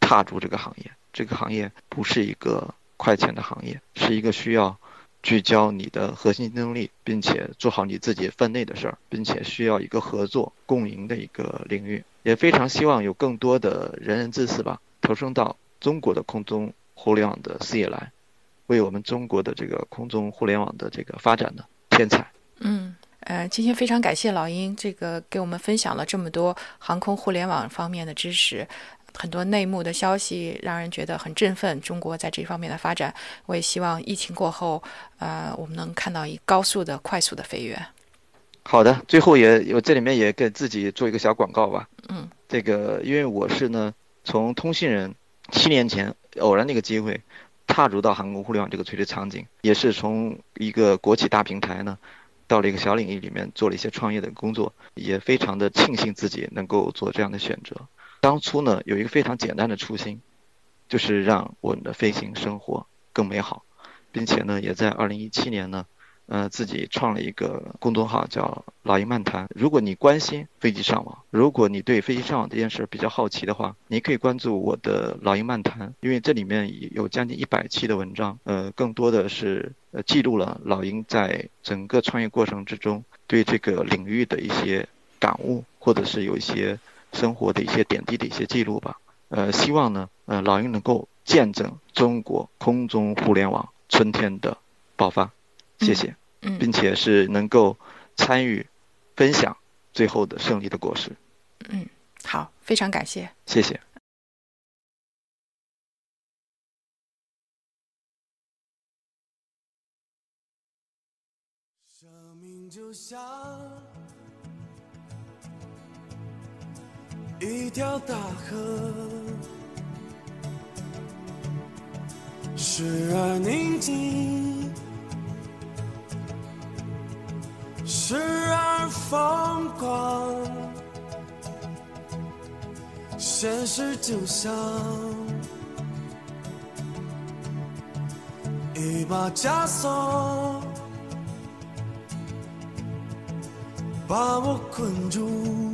踏入这个行业，这个行业不是一个快钱的行业，是一个需要聚焦你的核心竞争力，并且做好你自己分内的事儿，并且需要一个合作共赢的一个领域。也非常希望有更多的人人志士吧，投身到中国的空中互联网的事业来，为我们中国的这个空中互联网的这个发展呢添彩。嗯，呃，今天非常感谢老鹰，这个给我们分享了这么多航空互联网方面的知识，很多内幕的消息，让人觉得很振奋。中国在这方面的发展，我也希望疫情过后，呃，我们能看到一高速的、快速的飞跃。好的，最后也我这里面也给自己做一个小广告吧。嗯，这个因为我是呢，从通信人七年前偶然的一个机会，踏入到航空互联网这个垂直场景，也是从一个国企大平台呢，到了一个小领域里面做了一些创业的工作，也非常的庆幸自己能够做这样的选择。当初呢，有一个非常简单的初心，就是让我们的飞行生活更美好，并且呢，也在二零一七年呢。呃，自己创了一个公众号，叫“老鹰漫谈”。如果你关心飞机上网，如果你对飞机上网这件事比较好奇的话，你可以关注我的“老鹰漫谈”，因为这里面有将近一百期的文章。呃，更多的是呃记录了老鹰在整个创业过程之中对这个领域的一些感悟，或者是有一些生活的一些点滴的一些记录吧。呃，希望呢，呃，老鹰能够见证中国空中互联网春天的爆发。谢谢。嗯并且是能够参与分享最后的胜利的果实。嗯，好，非常感谢，谢谢。生命就像一条大河，时而宁静。时而疯狂，现实就像一把枷锁，把我困住，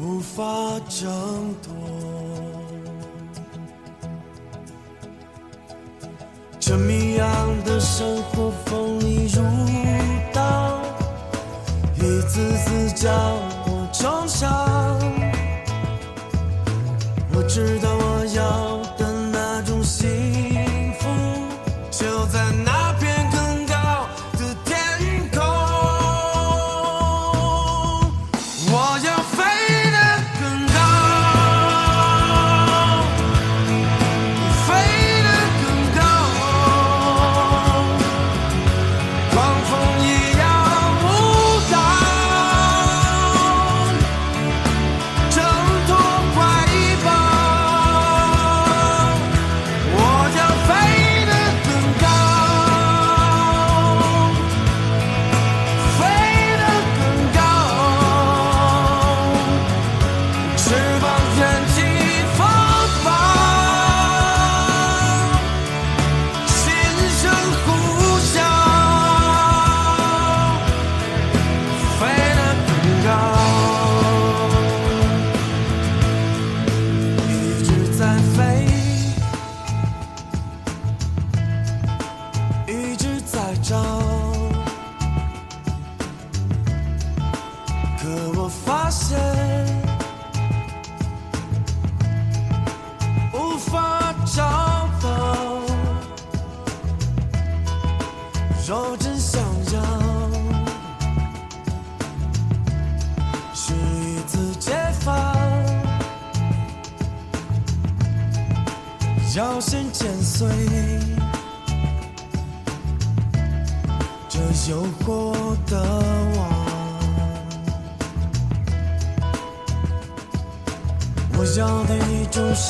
无法挣脱。这谜样的生活锋利如刀，一次次将我重伤。我知道我要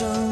一